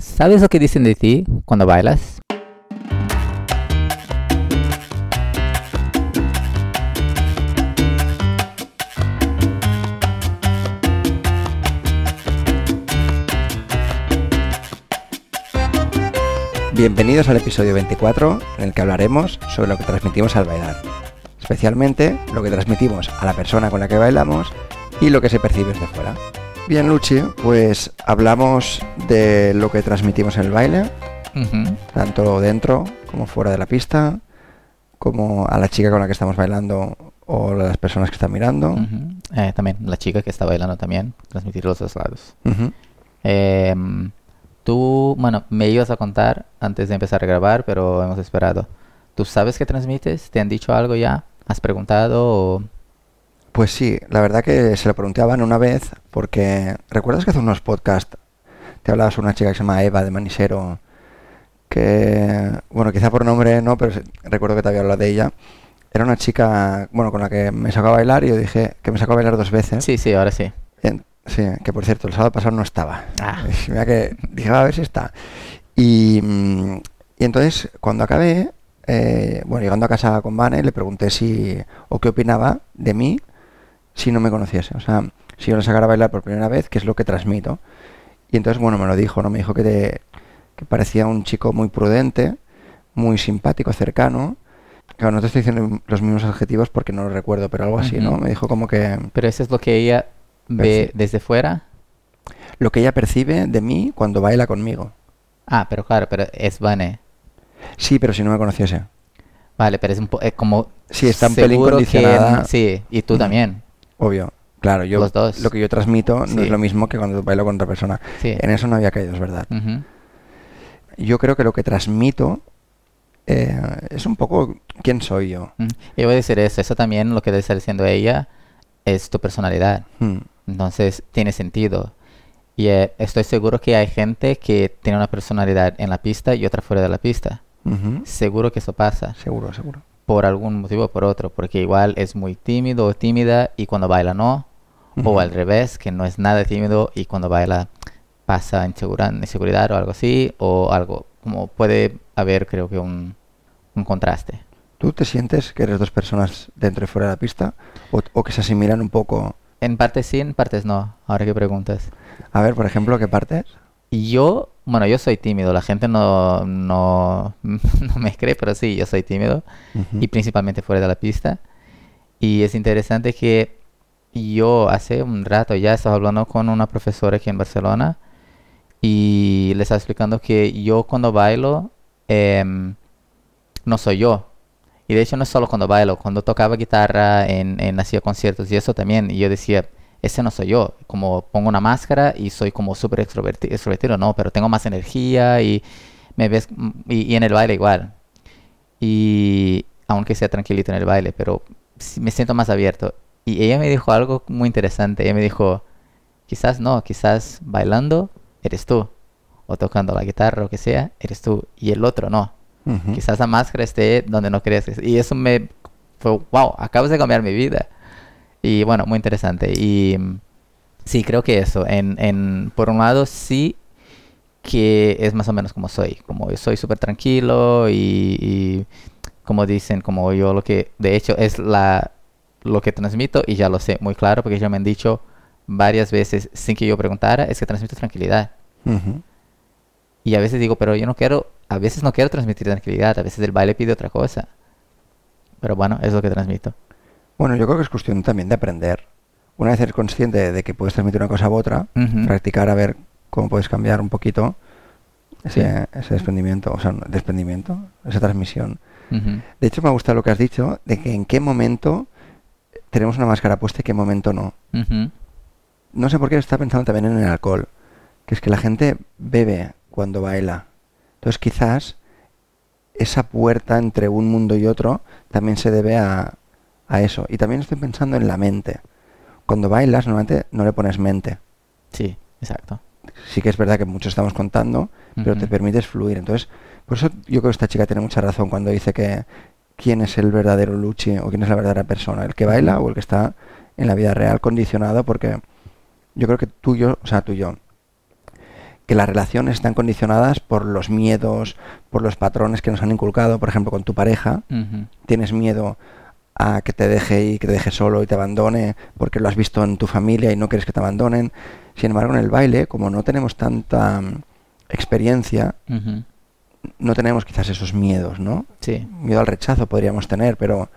¿Sabes lo que dicen de ti cuando bailas? Bienvenidos al episodio 24 en el que hablaremos sobre lo que transmitimos al bailar, especialmente lo que transmitimos a la persona con la que bailamos y lo que se percibe desde fuera. Bien, Luchi, pues hablamos de lo que transmitimos en el baile, tanto dentro como fuera de la pista, como a la chica con la que estamos bailando o las personas que están mirando. Eh, también la chica que está bailando también, transmitir los dos lados. Ujú. Em, tú, bueno, me ibas a contar antes de empezar a grabar, pero hemos esperado. ¿Tú sabes qué transmites? ¿Te han dicho algo ya? ¿Has preguntado? o- Pues sí, la verdad que se lo pregunté a Van una vez, porque ¿recuerdas que hace unos podcasts te hablaba sobre una chica que se llama Eva de Manisero? Que, bueno, quizá por nombre no, pero recuerdo que te había hablado de ella. Era una chica, bueno, con la que me sacó a bailar y yo dije que me sacó a bailar dos veces. Sí, sí, ahora sí. Sí, que por cierto, el sábado pasado no estaba. Ah. Mira que dije, a ver si está. Y, y entonces, cuando acabé, eh, bueno, llegando a casa con Vane, le pregunté si, o qué opinaba de mí si no me conociese. O sea, si yo le sacara a bailar por primera vez, qué es lo que transmito. Y entonces, bueno, me lo dijo, ¿no? Me dijo que, te- que parecía un chico muy prudente, muy simpático, cercano. Claro, no te estoy diciendo los mismos adjetivos porque no lo recuerdo, pero algo así, ¿no? Me dijo como que Pero eso es lo que ella ve desde fuera. lo que ella percibe de mí cuando baila conmigo. Ah, pero claro, pero es Vane. Sí, pero si no me conociese. Vale, pero es un po- es como Sí, está un pelín que- sí, y tú también. Obvio. Claro, yo Los dos. lo que yo transmito no es lo mismo que cuando bailo con otra persona. Sí. En eso no había caído, es verdad. Yo creo que lo que transmito eh, es un poco quién soy yo. Yo voy a decir eso, eso también lo que debe estar diciendo ella es tu personalidad. Hmm. Entonces tiene sentido. Y eh, estoy seguro que hay gente que tiene una personalidad en la pista y otra fuera de la pista. Seguro que eso pasa. Seguro, seguro. Por algún motivo o por otro. Porque igual es muy tímido o tímida y cuando baila no. O al revés, que no es nada tímido y cuando baila pasa inseguridad o algo así. O algo. Como puede haber, creo que, un, un contraste. ¿Tú te sientes que eres dos personas dentro y fuera de la pista? ¿O, o que se asimilan un poco? En partes sí, en partes no. Ahora que preguntas. A ver, por ejemplo, ¿qué partes? Y yo, bueno, yo soy tímido, la gente no, no, no me cree, pero sí, yo soy tímido Ujú. y principalmente fuera de la pista. Y es interesante que yo hace un rato ya estaba hablando con una profesora aquí en Barcelona y le estaba explicando que yo cuando bailo em, no soy yo. Y de hecho no es solo cuando bailo, cuando tocaba guitarra en, en hacía conciertos y eso también, y yo decía, ese no soy yo, como pongo una máscara y soy como súper extroverti- extrovertido, no, pero tengo más energía y me ves, y, y en el baile igual. Y aunque sea tranquilito en el baile, pero me siento más abierto. Y ella me dijo algo muy interesante, ella me dijo, quizás no, quizás bailando eres tú, o tocando la guitarra o que sea, eres tú, y el otro no. Quizás la máscara esté donde no crees. Y eso me fue, wow, acabas de cambiar mi vida. Y bueno, muy interesante. Y mm, sí, creo que eso, en, en, por un lado, sí que es más o menos como soy. Como yo soy súper tranquilo y, y como dicen, como yo lo que, de hecho, es la, lo que transmito y ya lo sé muy claro porque ya me han dicho varias veces sin que yo preguntara, es que transmito tranquilidad. Y a veces digo, pero yo no quiero, a veces no quiero transmitir tranquilidad, a veces el baile pide otra cosa. Pero bueno, es lo que transmito. Bueno, yo creo que es cuestión también de aprender. Una vez eres consciente de que puedes transmitir una cosa u otra, practicar a ver cómo puedes cambiar un poquito ese, Sí. ese desprendimiento, o sea, desprendimiento, esa transmisión. De hecho, me gusta lo que has dicho, de que en qué momento tenemos una máscara puesta y qué momento no. No sé por qué está pensando también en el alcohol, que es que la gente bebe cuando baila. Entonces quizás esa puerta entre un mundo y otro también se debe a, a eso. Y también estoy pensando en la mente. Cuando bailas, normalmente no le pones mente. Sí, exacto. Sí que es verdad que mucho estamos contando, pero te permites fluir. Entonces, por eso yo creo que esta chica tiene mucha razón cuando dice que quién es el verdadero Luchi o quién es la verdadera persona, el que baila o el que está en la vida real condicionado, porque yo creo que tú y yo, o sea, tú y yo, que las relaciones están condicionadas por los miedos, por los patrones que nos han inculcado, por ejemplo, con tu pareja, tienes miedo a que te deje y que te deje solo y te abandone porque lo has visto en tu familia y no quieres que te abandonen. Sin embargo, en el baile, como no tenemos tanta mm, experiencia, no tenemos quizás esos miedos, ¿no? Sí. Miedo al rechazo podríamos tener, pero,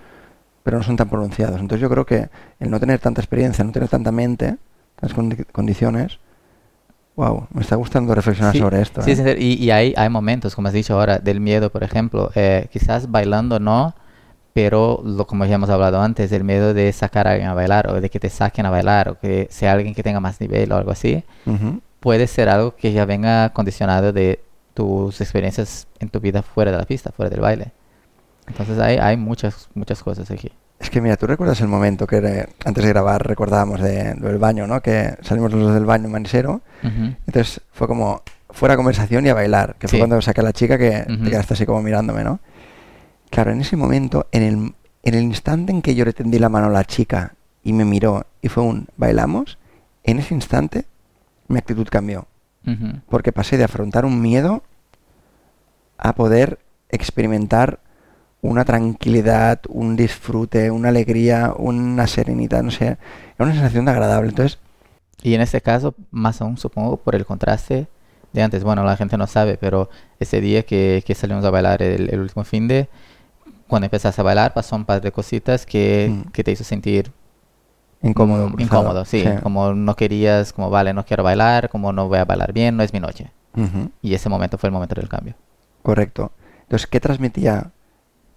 pero no son tan pronunciados. Entonces yo creo que el no tener tanta experiencia, no tener tanta mente, tantas condi- condiciones, wow, me está gustando reflexionar Sí, sobre esto. sí, ¿eh? sí, sí, y, y hay, hay momentos, como has dicho ahora, del miedo, por ejemplo. eh, quizás bailando no, pero lo como ya hemos hablado antes, el miedo de sacar a alguien a bailar o de que te saquen a bailar o que sea alguien que tenga más nivel o algo así, Ujú. puede ser algo que ya venga condicionado de tus experiencias en tu vida fuera de la pista, fuera del baile. Entonces hay, hay muchas, muchas cosas aquí. Es que mira, tú recuerdas el momento que eh, antes de grabar recordábamos de, del baño, ¿no? Que salimos los del baño Manisero, Ujú. entonces fue como fuera conversación y a bailar, que fue Sí. cuando saqué a la chica que Ujú. te quedaste así como mirándome, ¿no? Claro, en ese momento, en el, en el instante en que yo le tendí la mano a la chica y me miró y fue un bailamos, en ese instante mi actitud cambió. Ujú. Porque pasé de afrontar un miedo a poder experimentar una tranquilidad, un disfrute, una alegría, una serenidad, no sé, era una sensación de agradable. Entonces, Y en este caso, más aún supongo por el contraste de antes. Bueno, la gente no sabe, pero ese día que, que salimos a bailar el, el último fin de, cuando empezaste a bailar pasó un par de cositas que, Mm. que te hizo sentir incómodo. mm, cruzado. incómodo, sí. Como no querías, como vale, no quiero bailar, como no voy a bailar bien, no es mi noche. Y ese momento fue el momento del cambio. Correcto. Entonces, ¿qué transmitía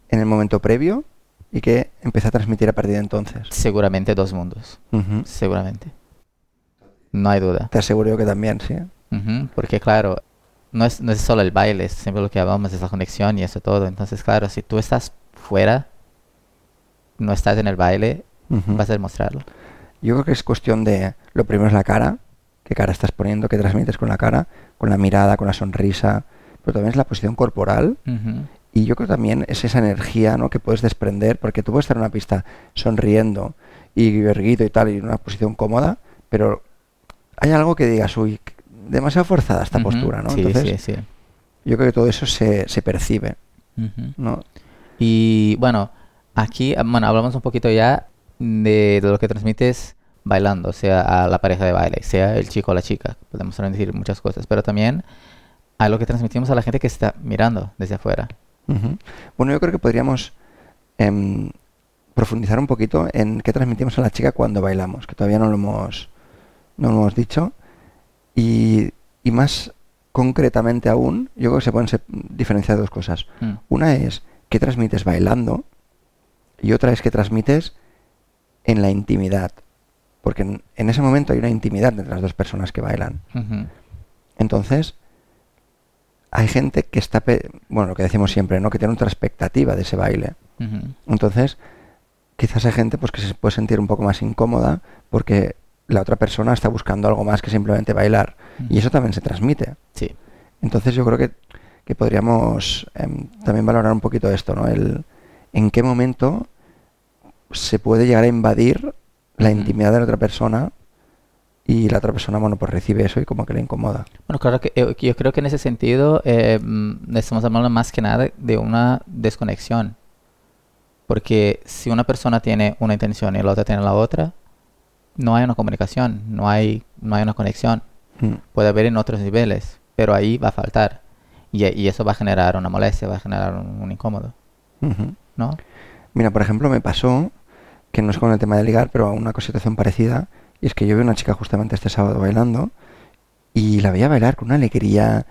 en el momento previo y qué empecé a transmitir a partir de entonces? Seguramente dos mundos, seguramente. No hay duda. Te aseguro yo que también, sí. Porque claro, no es, no es solo el baile, es siempre lo que hablamos es la conexión y eso todo. Entonces, claro, si tú estás fuera, no estás en el baile, vas a demostrarlo. Yo creo que es cuestión de, lo primero es la cara, qué cara estás poniendo, qué transmites con la cara, con la mirada, con la sonrisa, pero también es la posición corporal y yo creo también es esa energía ¿no? que puedes desprender, porque tú puedes estar en una pista sonriendo y erguido y tal, y en una posición cómoda, pero hay algo que digas, uy, demasiado forzada esta postura, ¿no? Sí, Entonces, sí, sí. yo creo que todo eso se, se percibe. ¿no? Y bueno, aquí, bueno, hablamos un poquito ya de, de lo que transmites bailando, sea a la pareja de baile, sea el chico o la chica, podemos decir muchas cosas, pero también a lo que transmitimos a la gente que está mirando desde afuera. Bueno, yo creo que podríamos em, profundizar un poquito en qué transmitimos a la chica cuando bailamos, que todavía no lo hemos, no lo hemos dicho. Y, y más concretamente aún, yo creo que se pueden diferenciar dos cosas. Mm, Una es qué transmites bailando y otra es qué transmites en la intimidad. Porque en, en ese momento hay una intimidad entre las dos personas que bailan. Entonces, hay gente que está, bueno, lo que decimos siempre, ¿no? Que tiene otra expectativa de ese baile. Entonces, quizás hay gente pues que se puede sentir un poco más incómoda porque la otra persona está buscando algo más que simplemente bailar. Y eso también se transmite. Sí. Entonces yo creo que, que podríamos em, también valorar un poquito esto, ¿no? El en qué momento se puede llegar a invadir la intimidad de la otra persona y la otra persona, bueno, pues recibe eso y como que le incomoda. Bueno, claro que eh, yo creo que en ese sentido eh, estamos hablando más que nada de una desconexión. Porque si una persona tiene una intención y la otra tiene la otra, no hay una comunicación, no hay, no hay una conexión. Mm. Puede haber en otros niveles, pero ahí va a faltar. Y, y eso va a generar una molestia, va a generar un, un incómodo. ¿no? Mira, por ejemplo, me pasó, que no es con el tema de ligar, pero una situación parecida, y es que yo vi una chica justamente este sábado bailando, y la veía bailar con una alegría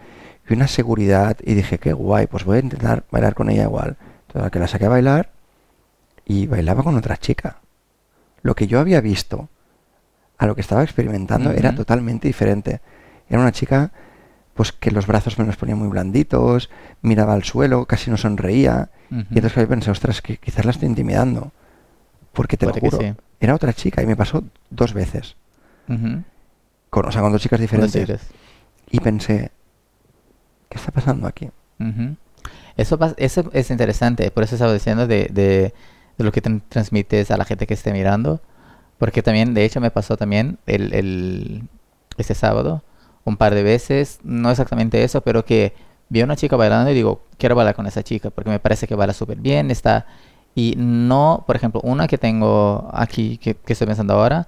y una seguridad, y dije, qué guay, pues voy a intentar bailar con ella igual. Entonces, que la saqué a bailar, y bailaba con otra chica. Lo que yo había visto a lo que estaba experimentando era totalmente diferente. Era una chica pues que los brazos me los ponía muy blanditos, miraba al suelo, casi no sonreía. Y entonces yo pensé, ostras, que quizás la estoy intimidando. Porque te Puede lo juro, sí. era otra chica y me pasó dos veces. Ujú. Con, o sea, con dos chicas diferentes. sigues. Y pensé, ¿qué está pasando aquí? Ujú. Eso, pas- eso es interesante, por eso estaba diciendo de, de, de lo que tran- transmites a la gente que esté mirando, porque también, de hecho, me pasó también el, el, este sábado, un par de veces, no exactamente eso, pero que vi a una chica bailando y digo, quiero bailar con esa chica porque me parece que baila súper bien, está... Y no, por ejemplo, una que tengo aquí, que, que estoy pensando ahora,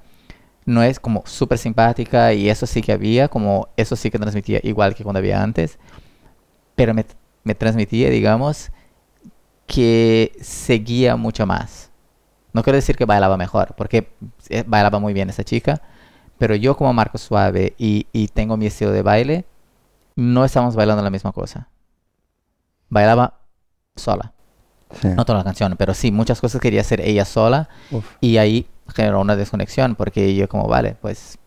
no es como súper simpática y eso sí que había, como eso sí que transmitía igual que cuando había antes, pero me, me transmitía, digamos, que seguía mucho más. No quiero decir que bailaba mejor, porque eh, bailaba muy bien esa chica, pero yo como Marco Suave y, y tengo mi estilo de baile, no estamos bailando la misma cosa. Bailaba sola. Sí. No toda la canción, pero sí, muchas cosas quería hacer ella sola Uf. y ahí generó una desconexión porque yo como, vale, pues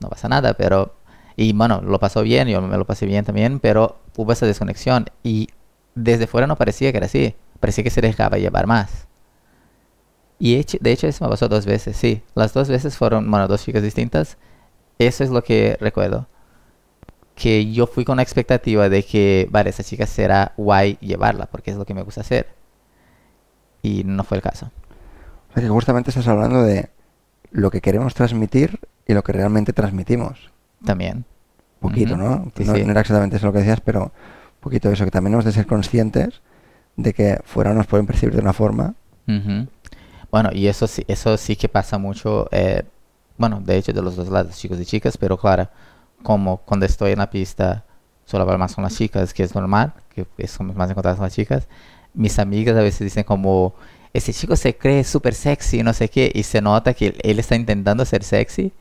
no pasa nada, pero... Y bueno, lo pasó bien, yo me lo pasé bien también, pero hubo esa desconexión y desde fuera no parecía que era así, parecía que se dejaba llevar más. Y hecho- de hecho eso me pasó dos veces, sí. Las dos veces fueron, bueno, dos chicas distintas. Eso es lo que recuerdo. Que yo fui con la expectativa de que, vale, esa chica será guay llevarla, porque es lo que me gusta hacer. Y no fue el caso. O sea que justamente estás hablando de lo que queremos transmitir y lo que realmente transmitimos. También. Un poquito. ¿no? Sí, no, sí. no era exactamente eso lo que decías, pero un poquito eso, que también hemos de ser conscientes de que fuera nos pueden percibir de una forma. Ujú. Bueno, y eso sí, eso sí que pasa mucho, eh, bueno, de hecho de los dos lados, chicos y chicas, pero claro, como cuando estoy en la pista suelo hablar más con las chicas, que es normal, que es como más encontradas con las chicas, mis amigas a veces dicen como, ese chico se cree súper sexy, no sé qué, y se nota que él está intentando ser sexy,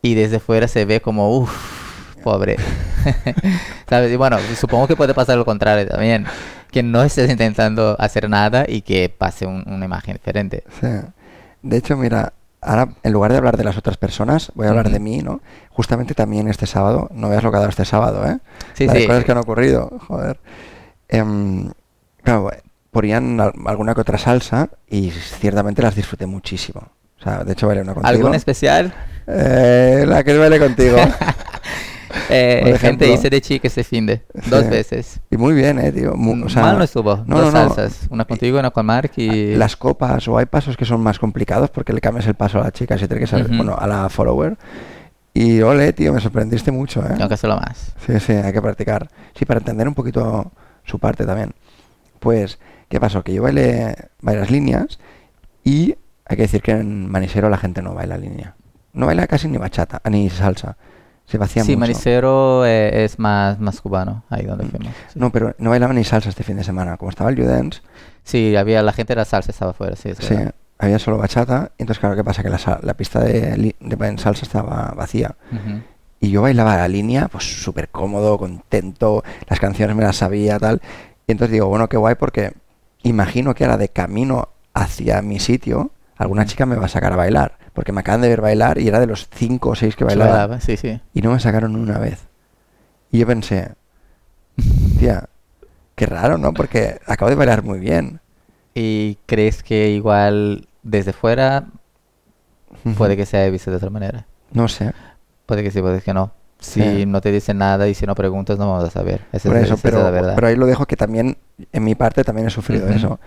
y desde fuera se ve como, uff, pobre. ¿Sabes? Y bueno, supongo que puede pasar lo contrario también. Que no estés intentando hacer nada y que pase un- una imagen diferente. Sí. De hecho, mira, ahora en lugar de hablar de las otras personas, voy a hablar Ujú. de mí, ¿no? Justamente también este sábado, no veas lo que ha dado este sábado, ¿eh? Sí, Las sí. cosas que han ocurrido, joder. Em, claro, ponían al- alguna que otra salsa y ciertamente las disfruté muchísimo. O sea, de hecho bailé una contigo. ¿Algún especial? Eh, la que bailé contigo. Eh, gente, hice de chica este fin de dos Sí. veces. y muy bien, eh, tío. O sea, Mal no estuvo. no, dos no, no. salsas. Una contigo y una con Mark y... Las copas o hay pasos que son más complicados porque le cambias el paso a la chica, si tiene que saber, Ujú. bueno, a la follower. Y ole, tío, me sorprendiste mucho, ¿eh? Tengo que hacerlo más. Sí, sí, hay que practicar. Sí, para entender un poquito su parte también. Pues, ¿qué pasó? Que yo bailé varias líneas y hay que decir que en Manisero la gente no baila línea. No baila casi ni bachata, ni salsa. Vacía Sí, mucho. Manicero es más, más cubano, ahí donde fuimos. Sí. No, pero no bailaba ni salsa este fin de semana. Como estaba el U-Dance, Sí, había, la gente de la salsa estaba afuera, sí, es sí, verdad. había solo bachata. Entonces, claro, ¿qué pasa? Que la, la pista de, de salsa estaba vacía. Y yo bailaba la línea, pues súper cómodo, contento, las canciones me las sabía, tal. Y entonces digo, bueno, qué guay, porque imagino que ahora de camino hacia mi sitio, alguna chica me va a sacar a bailar. Porque me acaban de ver bailar y era de los cinco o seis que Se bailaban. bailaba, Sí, sí. Y no me sacaron una vez. Y yo pensé, tía, qué raro, ¿no? Porque acabo de bailar muy bien. ¿Y crees que igual desde fuera puede que sea visto de otra manera? No sé. Puede que sí, puede que no. Si Sí. no te dicen nada y si no preguntas, no vamos a saber. Esa Por es, eso, esa es pero, la verdad. pero ahí lo dejo que también en mi parte también he sufrido eso.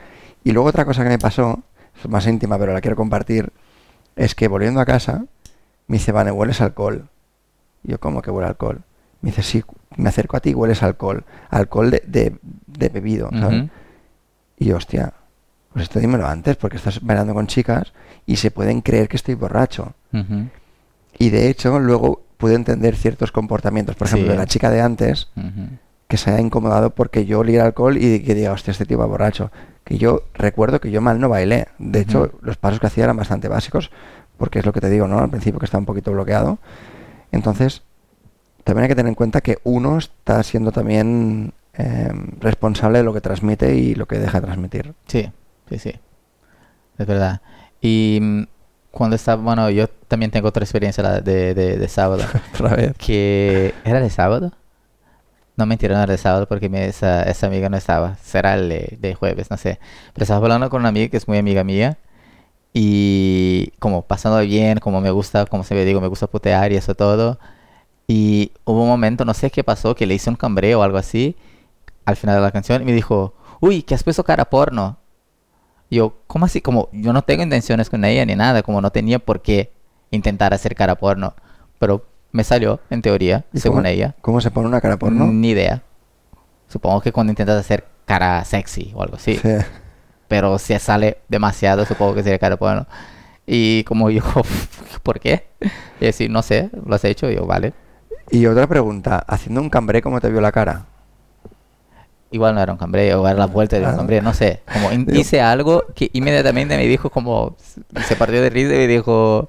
Y luego otra cosa que me pasó, es más íntima, pero la quiero compartir, es que volviendo a casa, me dice, Vane, hueles alcohol. Yo, ¿cómo que huele alcohol? Me dice, sí, me acerco a ti y hueles alcohol. Alcohol de, de, de bebido. Y yo, hostia, pues esto dímelo antes, porque estás bailando con chicas y se pueden creer que estoy borracho. Y de hecho, luego pude entender ciertos comportamientos, por ejemplo, Sí. de la chica de antes, que se haya incomodado porque yo oliera alcohol y que diga, hostia, este tío va borracho. Que yo recuerdo que yo mal no bailé. De hecho, los pasos que hacía eran bastante básicos, porque es lo que te digo, ¿no? Al principio que estaba un poquito bloqueado. Entonces, también hay que tener en cuenta que uno está siendo también eh, responsable de lo que transmite y lo que deja de transmitir. Sí, sí, sí. Es verdad. Y mm, cuando estaba, bueno, yo también tengo otra experiencia de, de, de sábado. Otra vez. que era de sábado. No mentira, no era de sábado porque mi- esa, esa amiga no estaba. Será el de, de jueves, no sé. Pero estaba hablando con una amiga que es muy amiga mía. Y como pasando bien, como me gusta, como se me digo, me gusta putear y eso todo. Y hubo un momento, no sé qué pasó, que le hice un cambreo o algo así al final de la canción y me dijo, uy, que has puesto cara porno. Yo, ¿cómo así? Como yo no tengo intenciones con ella ni nada, como no tenía por qué intentar hacer cara porno. Pero Me salió, en teoría, ¿Y según cómo- ella. ¿Cómo se pone una cara porno? Ni idea. Supongo que cuando intentas hacer cara sexy o algo así. Sí. Pero si sale demasiado, supongo que sería cara porno. Y como yo, ¿por qué? Y decir, no sé, lo has hecho. Y yo, vale. Y otra pregunta, haciendo un cambré, ¿cómo te vio la cara? Igual no era un cambré o era la vuelta de un Ah. cambré, no sé. Como hice algo que inmediatamente me dijo como, se partió de risa y me dijo,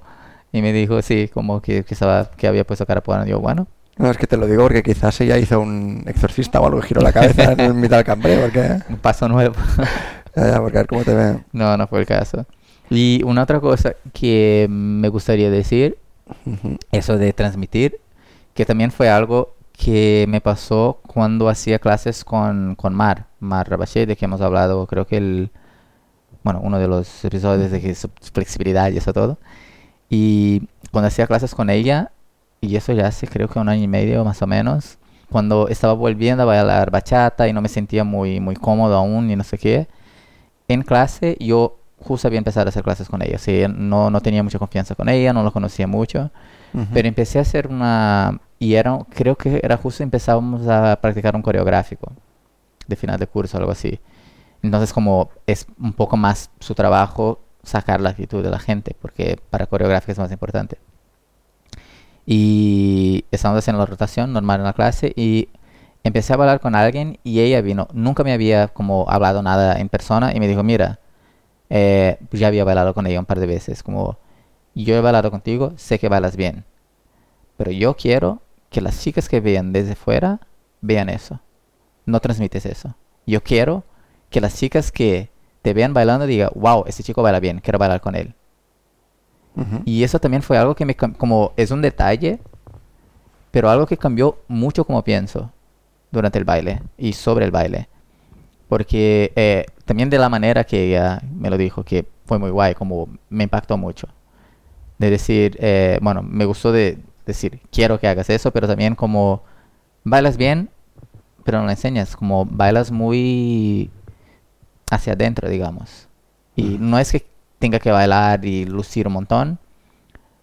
y me dijo, sí, como que, que, estaba, que había puesto cara. Y yo, bueno, No, es que te lo digo porque quizás ella hizo un exorcista o algo, giró la cabeza en mitad del cambré, porque... un paso nuevo. Ya, ya, porque a ver cómo te ve. no, no fue el caso. Y una otra cosa que me gustaría decir Ujú. eso de transmitir, que también fue algo que me pasó cuando hacía clases con, con Mar, Mar Rabaché, de que hemos hablado, creo que el, bueno, uno de los episodios de flexibilidad y eso todo. Y cuando hacía clases con ella, y eso ya hace creo que un año y medio más o menos, cuando estaba volviendo a bailar bachata y no me sentía muy, muy cómodo aún y no sé qué, en clase yo justo había empezado a hacer clases con ella, sí, no, no tenía mucha confianza con ella, no lo conocía mucho. Ujú. Pero empecé a hacer una... Y era, creo que era justo empezábamos a practicar un coreográfico de final de curso, algo así. Entonces como es un poco más su trabajo sacar la actitud de la gente, porque para coreográfica es más importante. Y estábamos haciendo la rotación normal en la clase y empecé a hablar con alguien y ella vino. Nunca me había como hablado nada en persona y me dijo, mira, eh, pues ya había bailado con ella un par de veces, como yo he bailado contigo, sé que bailas bien, pero yo quiero que las chicas que vean desde fuera vean eso. No transmites eso. Yo quiero que las chicas que te vean bailando digan, wow, este chico baila bien, quiero bailar con él. Ujú. Y eso también fue algo que me, como es un detalle, pero algo que cambió mucho como pienso durante el baile y sobre el baile. Porque eh, también de la manera que ella me lo dijo, que fue muy guay, como me impactó mucho. De decir, eh, bueno, me gustó de decir, quiero que hagas eso, pero también como bailas bien, pero no lo enseñas, como bailas muy hacia adentro, digamos. Y no es que tenga que bailar y lucir un montón,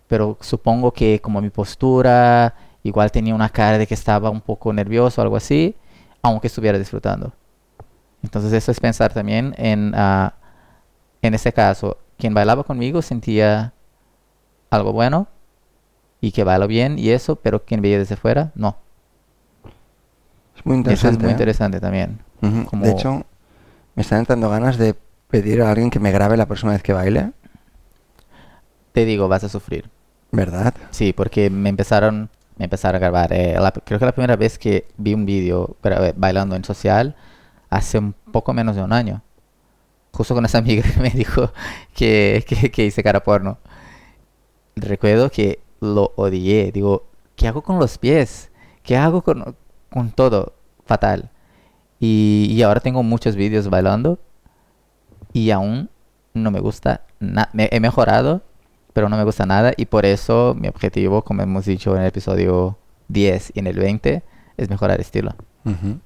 pero supongo que como mi postura, igual tenía una cara de que estaba un poco nervioso o algo así, aunque estuviera disfrutando. Entonces eso es pensar también en, ah, en ese caso, quien bailaba conmigo sentía algo bueno y que bailo bien y eso, pero quien veía desde fuera, no. Es muy Y eso es interesante. muy ¿eh? interesante también. Ujú. como- De hecho, me están entrando ganas de pedir a alguien que me grabe la próxima vez que baile, Te digo, vas a sufrir. ¿verdad? Sí, porque me empezaron, me empezaron a grabar. eh, la- creo que la primera vez que vi un vídeo bailando en social hace un poco menos de un año. Justo con esa amiga que me dijo que, que, que hice cara porno. Recuerdo que lo odié. Digo, ¿qué hago con los pies? ¿Qué hago con, con todo? Fatal. Y, y ahora tengo muchos vídeos bailando y aún no me gusta nada. He mejorado, pero no me gusta nada y por eso mi objetivo, como hemos dicho en el episodio 10 y en el 20, es mejorar estilo. Ujú.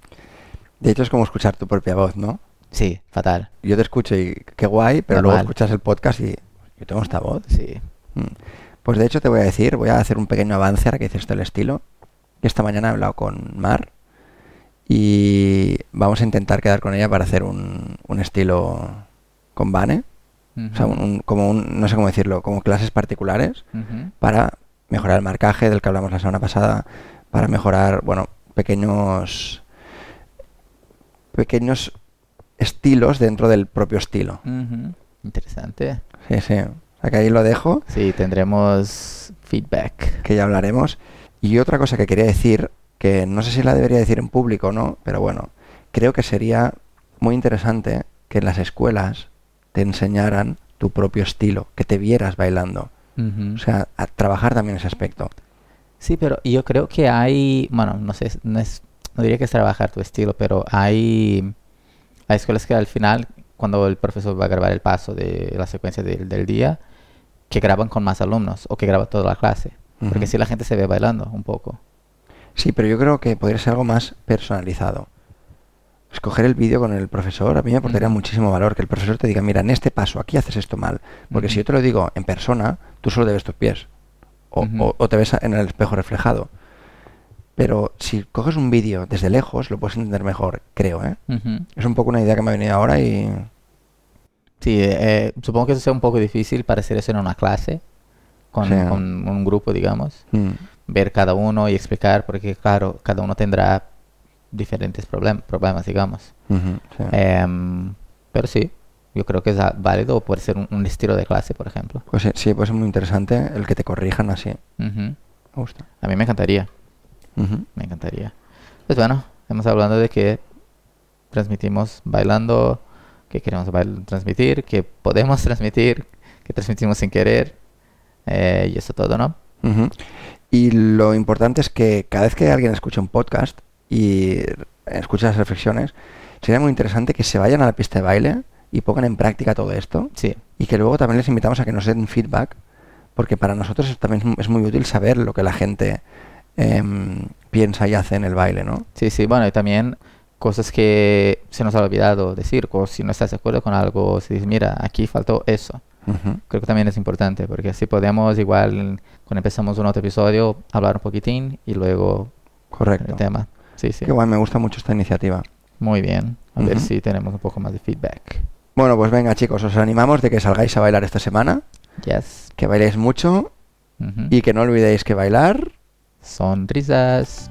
De hecho, es como escuchar tu propia voz, ¿no? Sí, fatal. Yo te escucho y qué guay, pero luego Normal. escuchas el podcast y yo tengo esta voz. Sí. Mm. Pues de hecho te voy a decir, voy a hacer un pequeño avance ahora que dices esto del estilo. Esta mañana he hablado con Mar y vamos a intentar quedar con ella para hacer un, un estilo con Vane. O sea, un- un- como un, no sé cómo decirlo, como clases particulares para mejorar el marcaje del que hablamos la semana pasada, para mejorar, bueno, pequeños pequeños estilos dentro del propio estilo. Interesante. Sí, sí. Que ahí lo dejo, Sí, tendremos feedback. que ya hablaremos. Y otra cosa que quería decir, que no sé si la debería decir en público o no, pero bueno, creo que sería muy interesante que en las escuelas te enseñaran tu propio estilo, que te vieras bailando. O sea, a trabajar también ese aspecto. Sí, pero yo creo que hay, bueno, no sé, no es, no diría que es trabajar tu estilo, pero hay, hay escuelas que al final, cuando el profesor va a grabar el paso de la secuencia del, del día, que graban con más alumnos o que graba toda la clase. Porque si la gente se ve bailando un poco. Sí, pero yo creo que podría ser algo más personalizado. Escoger el vídeo con el profesor, a mí me aportaría muchísimo valor que el profesor te diga, mira, en este paso aquí haces esto mal. Porque si yo te lo digo en persona, tú solo debes tus pies. o, o- o te ves en el espejo reflejado. Pero si coges un vídeo desde lejos, lo puedes entender mejor, creo, ¿eh? Es un poco una idea que me ha venido ahora y... Sí, eh, supongo que eso sea un poco difícil para hacer eso en una clase, con, Sí. con un grupo, digamos. mm, Ver cada uno y explicar, porque claro, cada uno tendrá diferentes problem- problemas, digamos. sí. Em, pero sí, yo creo que es válido, puede ser un, un estilo de clase, por ejemplo. Pues sí, sí, puede ser muy interesante el que te corrijan así. Me gusta. A mí me encantaría, me encantaría. Pues bueno, hemos hablado de que transmitimos bailando, que queremos transmitir, que podemos transmitir, que transmitimos sin querer, eh, y eso todo, ¿no? Ujú. Y lo importante es que cada vez que alguien escuche un podcast y escuche las reflexiones, sería muy interesante que se vayan a la pista de baile y pongan en práctica todo esto Sí, y que luego también les invitamos a que nos den feedback, porque para nosotros es- también es muy útil saber lo que la gente em, piensa y hace en el baile, ¿no? sí, sí, bueno, y también cosas que se nos ha olvidado decir, o si no estás de acuerdo con algo, si dices, mira, aquí faltó eso. Ujú. Creo que también es importante, porque así podemos igual, cuando empezamos un otro episodio, hablar un poquitín y luego Correcto. el tema. Sí, sí. Qué guay, me gusta mucho esta iniciativa. Muy bien. A ver Ujú. si tenemos un poco más de feedback. Bueno, pues venga chicos, os animamos de que salgáis a bailar esta semana, Yes. que bailéis mucho Ujú. y que no olvidéis que bailar Sonrisas.